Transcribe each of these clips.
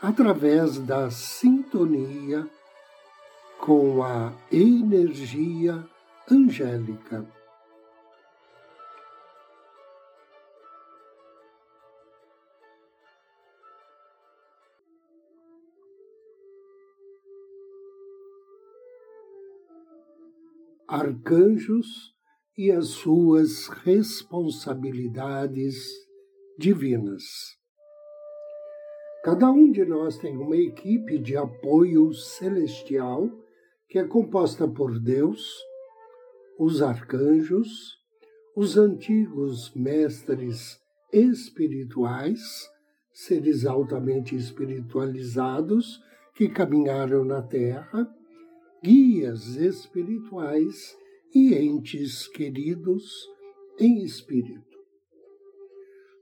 através da sintonia com a energia angélica. Arcanjos e as suas responsabilidades divinas. Cada um de nós tem uma equipe de apoio celestial que é composta por Deus, os arcanjos, os antigos mestres espirituais, seres altamente espiritualizados que caminharam na Terra, guias espirituais e entes queridos em espírito.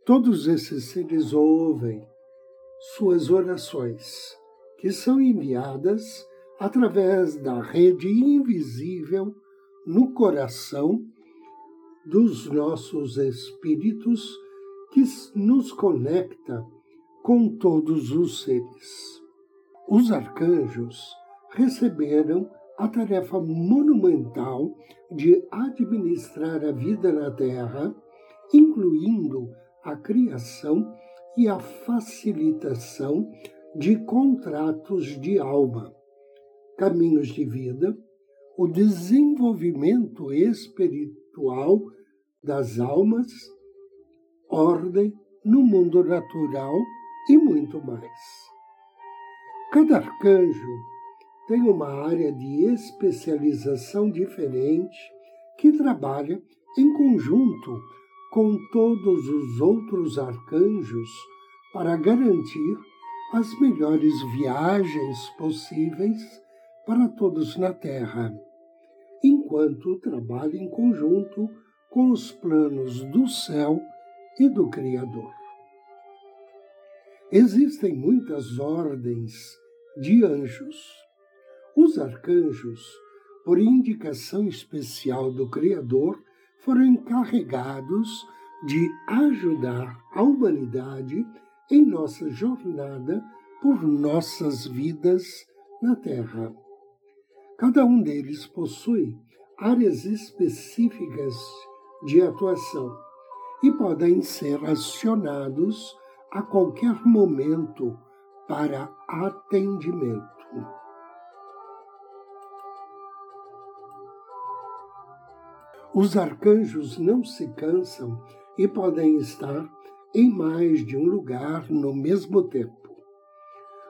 Todos esses seres ouvem suas orações, que são enviadas através da rede invisível no coração dos nossos espíritos que nos conecta com todos os seres. Os arcanjos receberam a tarefa monumental de administrar a vida na Terra, incluindo a criação e a facilitação de contratos de alma, caminhos de vida, o desenvolvimento espiritual das almas, ordem no mundo natural e muito mais. Cada arcanjo tem uma área de especialização diferente que trabalha em conjunto com todos os outros arcanjos para garantir as melhores viagens possíveis para todos na Terra, enquanto trabalha em conjunto com os planos do céu e do Criador. Existem muitas ordens de anjos. Os arcanjos, por indicação especial do Criador, foram encarregados de ajudar a humanidade em nossa jornada por nossas vidas na Terra. Cada um deles possui áreas específicas de atuação e podem ser acionados a qualquer momento para atendimento. Os arcanjos não se cansam e podem estar em mais de um lugar no mesmo tempo.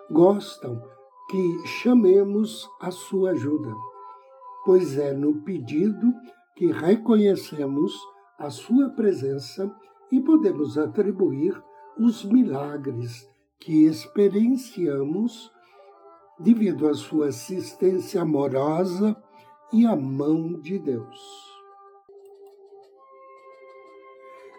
Gostam que chamemos a sua ajuda, pois é no pedido que reconhecemos a sua presença e podemos atribuir os milagres que experienciamos devido à sua assistência amorosa e à mão de Deus.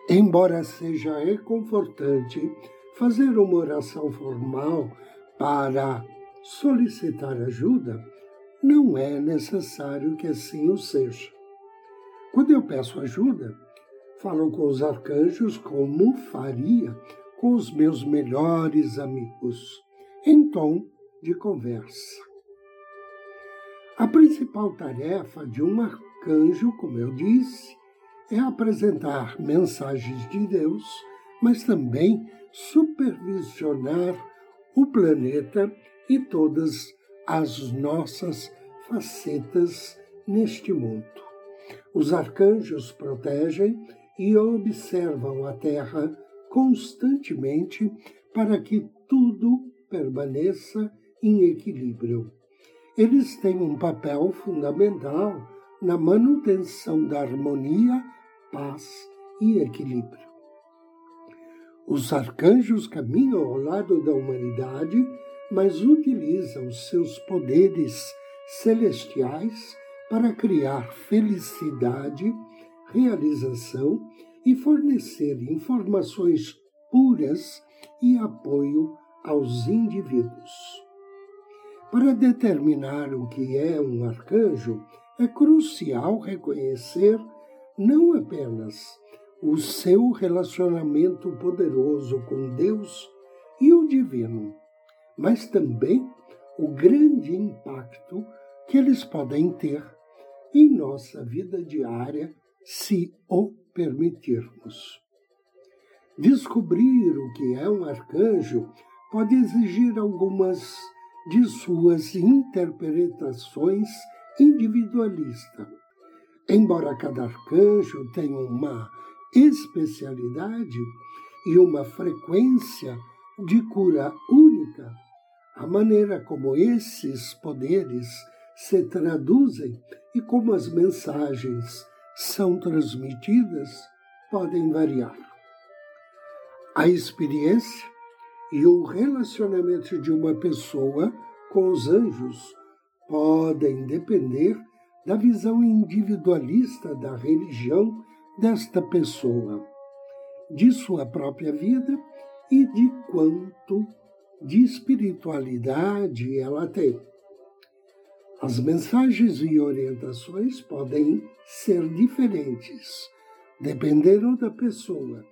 Embora seja reconfortante fazer uma oração formal para solicitar ajuda, não é necessário que assim o seja. Quando eu peço ajuda, falo com os arcanjos como faria com os meus melhores amigos, em tom de conversa. A principal tarefa de um arcanjo, como eu disse, é apresentar mensagens de Deus, mas também supervisionar o planeta e todas as nossas facetas neste mundo. Os arcanjos protegem e observam a Terra constantemente para que tudo permaneça em equilíbrio. Eles têm um papel fundamental na manutenção da harmonia paz e equilíbrio. Os arcanjos caminham ao lado da humanidade, mas utiliza os seus poderes celestiais para criar felicidade, realização e fornecer informações puras e apoio aos indivíduos. Para determinar o que é um arcanjo, é crucial reconhecer não apenas o seu relacionamento poderoso com Deus e o divino, mas também o grande impacto que eles podem ter em nossa vida diária, se o permitirmos. Descobrir o que é um arcanjo pode exigir algumas de suas interpretações individualistas. Embora cada arcanjo tenha uma especialidade e uma frequência de cura única, a maneira como esses poderes se traduzem e como as mensagens são transmitidas podem variar. A experiência e o relacionamento de uma pessoa com os anjos podem depender da visão individualista da religião desta pessoa, de sua própria vida e de quanto de espiritualidade ela tem. As mensagens e orientações podem ser diferentes, dependendo da pessoa,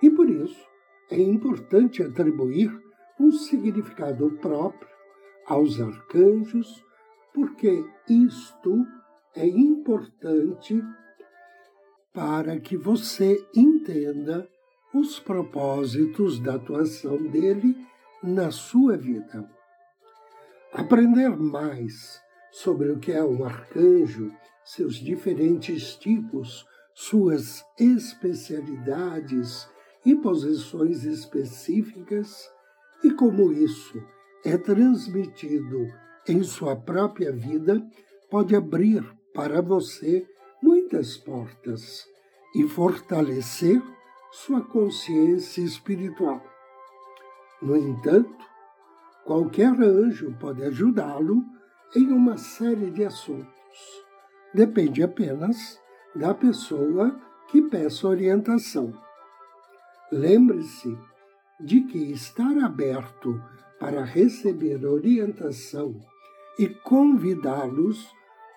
e por isso é importante atribuir um significado próprio aos arcanjos, porque isto é importante para que você entenda os propósitos da atuação dele na sua vida. Aprender mais sobre o que é um arcanjo, seus diferentes tipos, suas especialidades e posições específicas e como isso é transmitido em sua própria vida, pode abrir para você muitas portas e fortalecer sua consciência espiritual. No entanto, qualquer anjo pode ajudá-lo em uma série de assuntos. Depende apenas da pessoa que peça orientação. Lembre-se de que estar aberto para receber orientação e convidá-los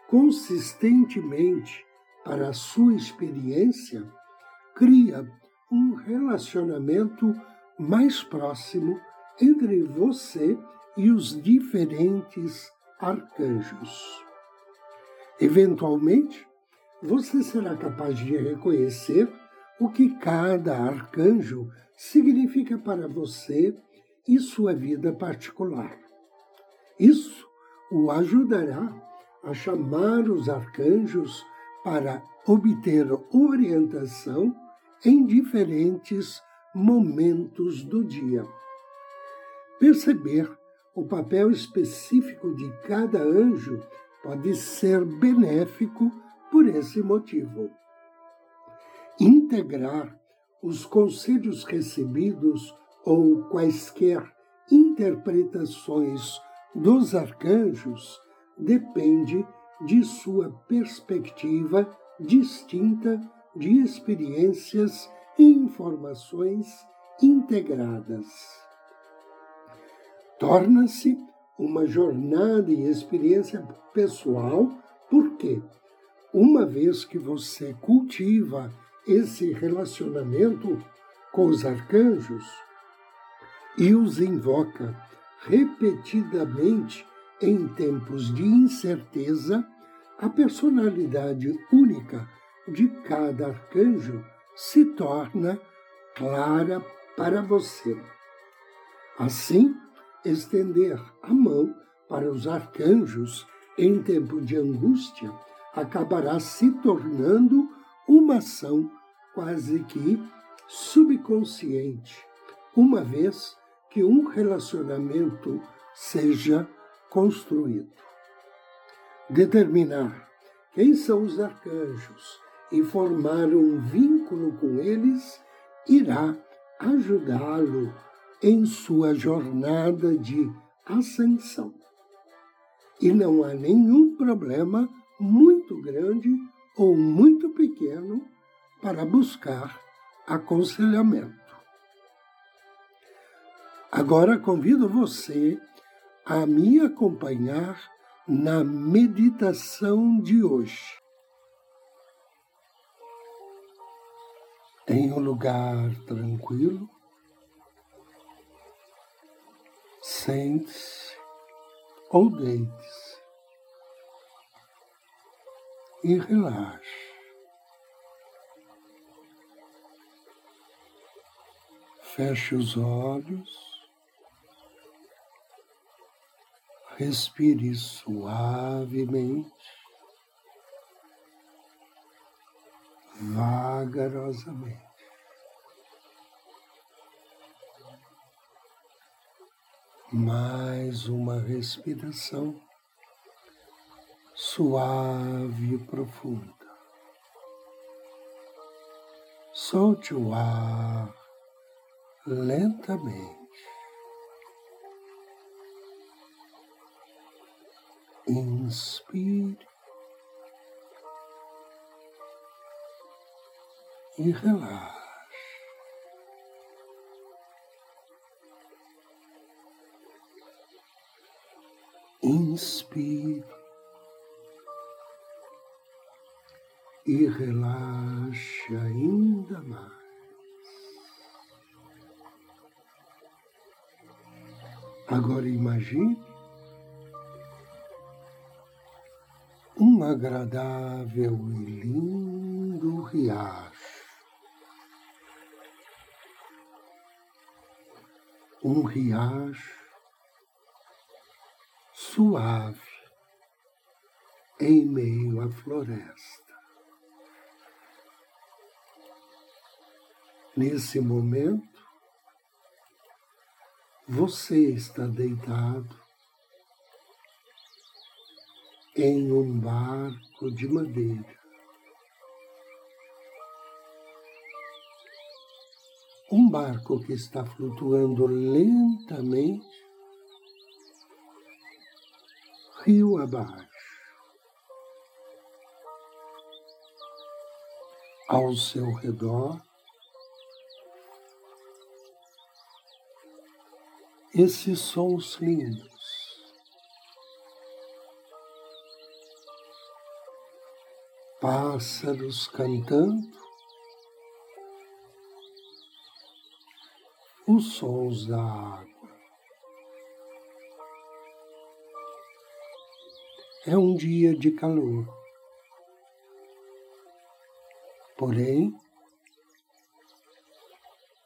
consistentemente para a sua experiência cria um relacionamento mais próximo entre você e os diferentes arcanjos. Eventualmente, você será capaz de reconhecer o que cada arcanjo significa para você e sua vida particular. Isso o ajudará a chamar os arcanjos para obter orientação em diferentes momentos do dia. Perceber o papel específico de cada anjo pode ser benéfico por esse motivo integrar os conselhos recebidos ou quaisquer interpretações dos arcanjos depende de sua perspectiva distinta de experiências e informações integradas. Torna-se uma jornada e experiência pessoal, porque, uma vez que você cultiva esse relacionamento com os arcanjos e os invoca repetidamente em tempos de incerteza, a personalidade única de cada arcanjo se torna clara para você. Assim, estender a mão para os arcanjos em tempo de angústia acabará se tornando uma ação quase que subconsciente, uma vez que um relacionamento seja construído. Determinar quem são os arcanjos e formar um vínculo com eles irá ajudá-lo em sua jornada de ascensão. E não há nenhum problema muito grande ou muito pequeno para buscar aconselhamento. Agora convido você a me acompanhar na meditação de hoje. Em um lugar tranquilo, sente-se ou deite-se e relaxe. Feche os olhos, respire suavemente, vagarosamente. Mais uma respiração suave e profunda. Solte o ar lentamente. Inspire e relaxe. Inspire e relaxe ainda mais. Agora imagine agradável e lindo riacho. Um riacho suave em meio à floresta. Nesse momento, você está deitado em um barco de madeira. Um barco que está flutuando lentamente rio abaixo. Ao seu redor, esses sons lindos. Pássaros cantando, os sons da água. É um dia de calor, porém,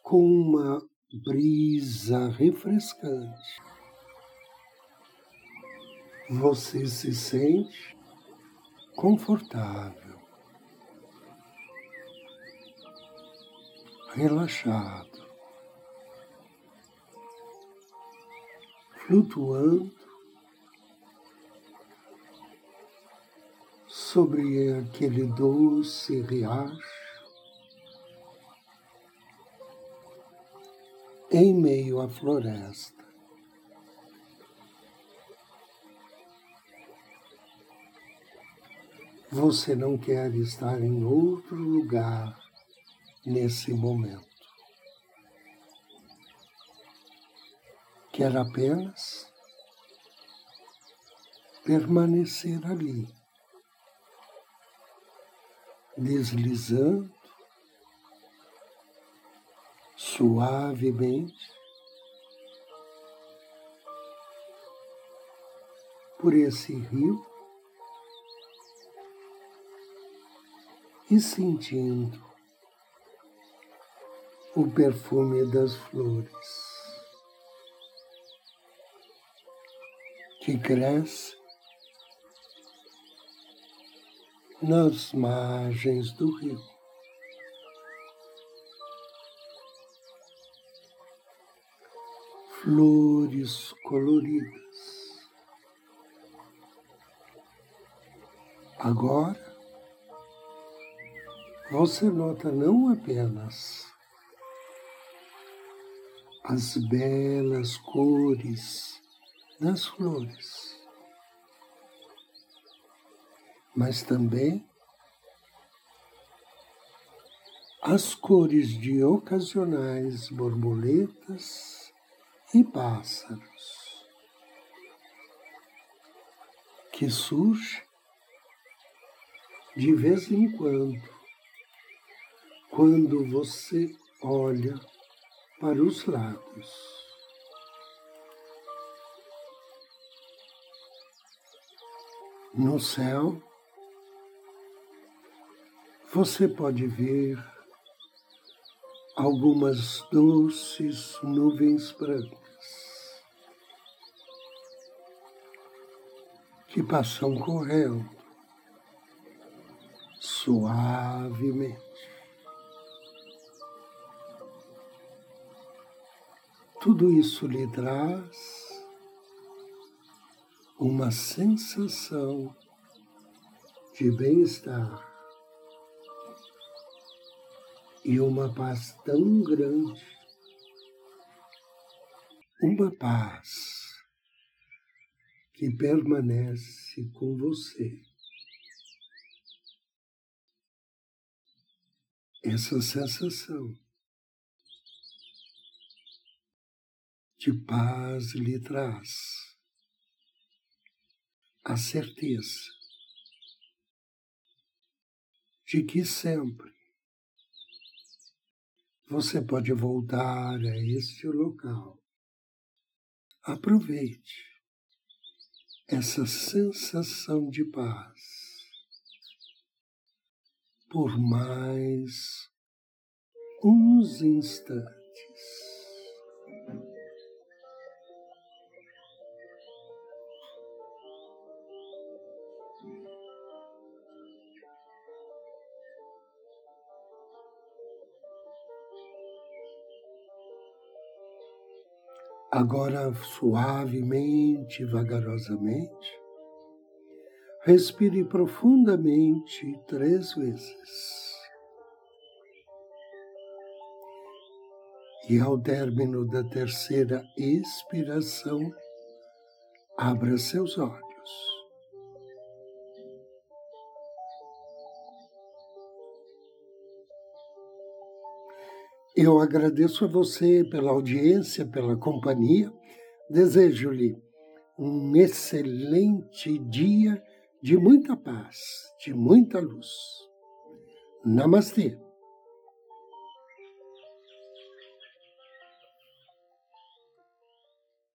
com uma brisa refrescante. Você se sente confortável, relaxado, flutuando sobre aquele doce riacho em meio à floresta. Você não quer estar em outro lugar nesse momento. Quer apenas permanecer ali, deslizando suavemente por esse rio e sentindo o perfume das flores que cresce nas margens do rio. flores coloridas. Agora, você nota não apenas as belas cores das flores, mas também as cores de ocasionais borboletas e pássaros que surge de vez em quando, quando você olha para os lados. No céu, você pode ver algumas doces nuvens brancas que passam correndo suavemente. Tudo isso lhe traz uma sensação de bem-estar e uma paz tão grande, uma paz que permanece com você. Essa sensação de paz lhe traz a certeza de que sempre você pode voltar a este local. Aproveite essa sensação de paz por mais uns instantes. Agora, suavemente, vagarosamente, respire profundamente três vezes. E ao término da terceira expiração, abra seus olhos. Eu agradeço a você pela audiência, pela companhia. Desejo-lhe um excelente dia de muita paz, de muita luz. Namastê.